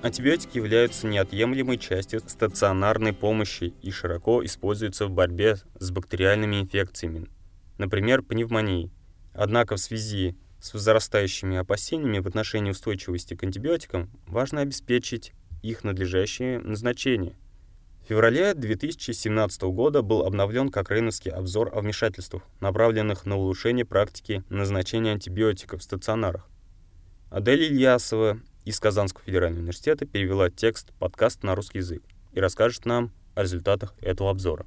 Антибиотики являются неотъемлемой частью стационарной помощи и широко используются в борьбе с бактериальными инфекциями, например, пневмонией. Однако в связи с возрастающими опасениями в отношении устойчивости к антибиотикам важно обеспечить их надлежащее назначение. В феврале 2017 года был обновлен Кокрейновский обзор о вмешательствах, направленных на улучшение практики назначения антибиотиков в стационарах. Адель Ильясова из Казанского федерального университета перевела текст подкаста на русский язык и расскажет нам о результатах этого обзора.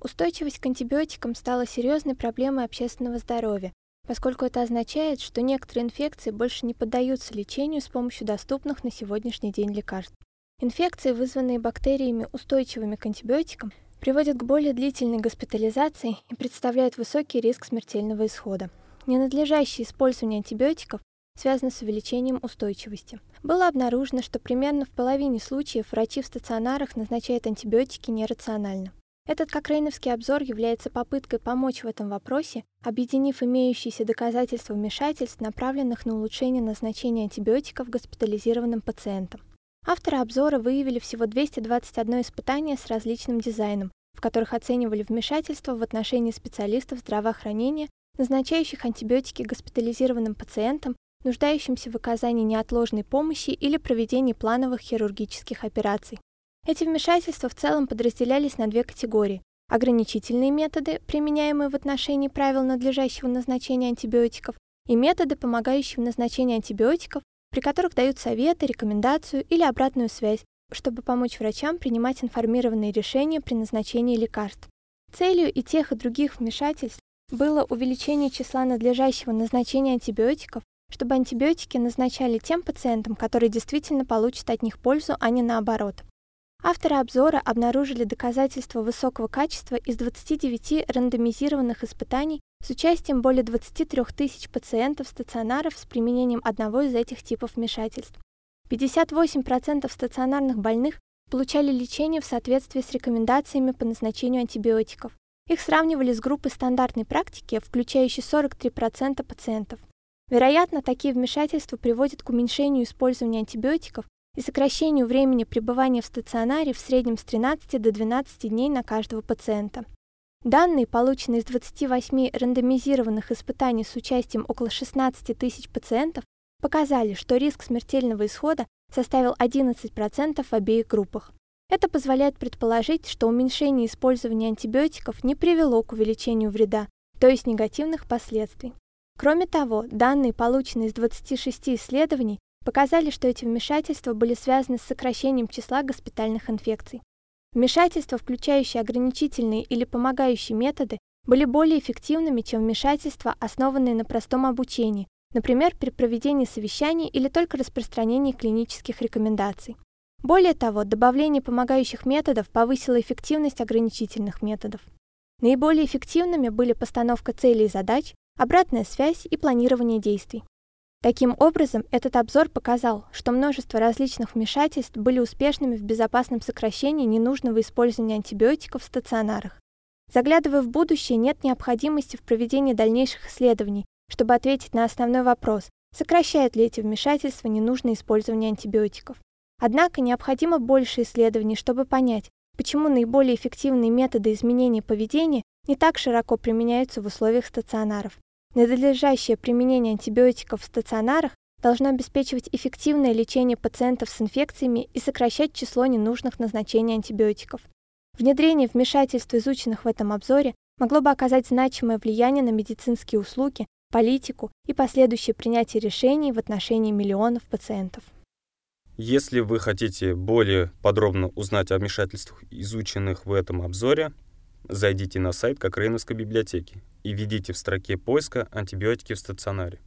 Устойчивость к антибиотикам стала серьезной проблемой общественного здоровья, поскольку это означает, что некоторые инфекции больше не поддаются лечению с помощью доступных на сегодняшний день лекарств. Инфекции, вызванные бактериями, устойчивыми к антибиотикам, приводят к более длительной госпитализации и представляют высокий риск смертельного исхода. Ненадлежащее использование антибиотиков связано с увеличением устойчивости. Было обнаружено, что примерно в половине случаев врачи в стационарах назначают антибиотики нерационально. Этот кокрейновский обзор является попыткой помочь в этом вопросе, объединив имеющиеся доказательства вмешательств, направленных на улучшение назначения антибиотиков госпитализированным пациентам. Авторы обзора выявили всего 221 испытание с различным дизайном, в которых оценивали вмешательства в отношении специалистов здравоохранения, назначающих антибиотики госпитализированным пациентам, нуждающимся в оказании неотложной помощи или проведении плановых хирургических операций. Эти вмешательства в целом подразделялись на две категории. Ограничительные методы, применяемые в отношении правил надлежащего назначения антибиотиков, и методы, помогающие в назначении антибиотиков, при которых дают советы, рекомендацию или обратную связь, чтобы помочь врачам принимать информированные решения при назначении лекарств. Целью и тех, и других вмешательств было увеличение числа надлежащего назначения антибиотиков, чтобы антибиотики назначали тем пациентам, которые действительно получат от них пользу, а не наоборот. Авторы обзора обнаружили доказательства высокого качества из 29 рандомизированных испытаний с участием более 23 тысяч пациентов стационаров с применением одного из этих типов вмешательств. 58% стационарных больных получали лечение в соответствии с рекомендациями по назначению антибиотиков. Их сравнивали с группой стандартной практики, включающей 43% пациентов. Вероятно, такие вмешательства приводят к уменьшению использования антибиотиков и сокращению времени пребывания в стационаре в среднем с 13 до 12 дней на каждого пациента. Данные, полученные из 28 рандомизированных испытаний с участием около 16 тысяч пациентов, показали, что риск смертельного исхода составил 11% в обеих группах. Это позволяет предположить, что уменьшение использования антибиотиков не привело к увеличению вреда, то есть негативных последствий. Кроме того, данные, полученные из 26 исследований, показали, что эти вмешательства были связаны с сокращением числа госпитальных инфекций. Вмешательства, включающие ограничительные или помогающие методы, были более эффективными, чем вмешательства, основанные на простом обучении, например, при проведении совещаний или только распространении клинических рекомендаций. Более того, добавление помогающих методов повысило эффективность ограничительных методов. Наиболее эффективными были постановка целей и задач, обратная связь и планирование действий. Таким образом, этот обзор показал, что множество различных вмешательств были успешными в безопасном сокращении ненужного использования антибиотиков в стационарах. Заглядывая в будущее, нет необходимости в проведении дальнейших исследований, чтобы ответить на основной вопрос, сокращают ли эти вмешательства ненужное использование антибиотиков. Однако необходимо больше исследований, чтобы понять, почему наиболее эффективные методы изменения поведения не так широко применяются в условиях стационаров. Надлежащее применение антибиотиков в стационарах должно обеспечивать эффективное лечение пациентов с инфекциями и сокращать число ненужных назначений антибиотиков. Внедрение вмешательств, изученных в этом обзоре, могло бы оказать значимое влияние на медицинские услуги, политику и последующее принятие решений в отношении миллионов пациентов. Если вы хотите более подробно узнать о вмешательствах, изученных в этом обзоре, зайдите на сайт Кокрейновской библиотеки и введите в строке поиска антибиотики в стационаре.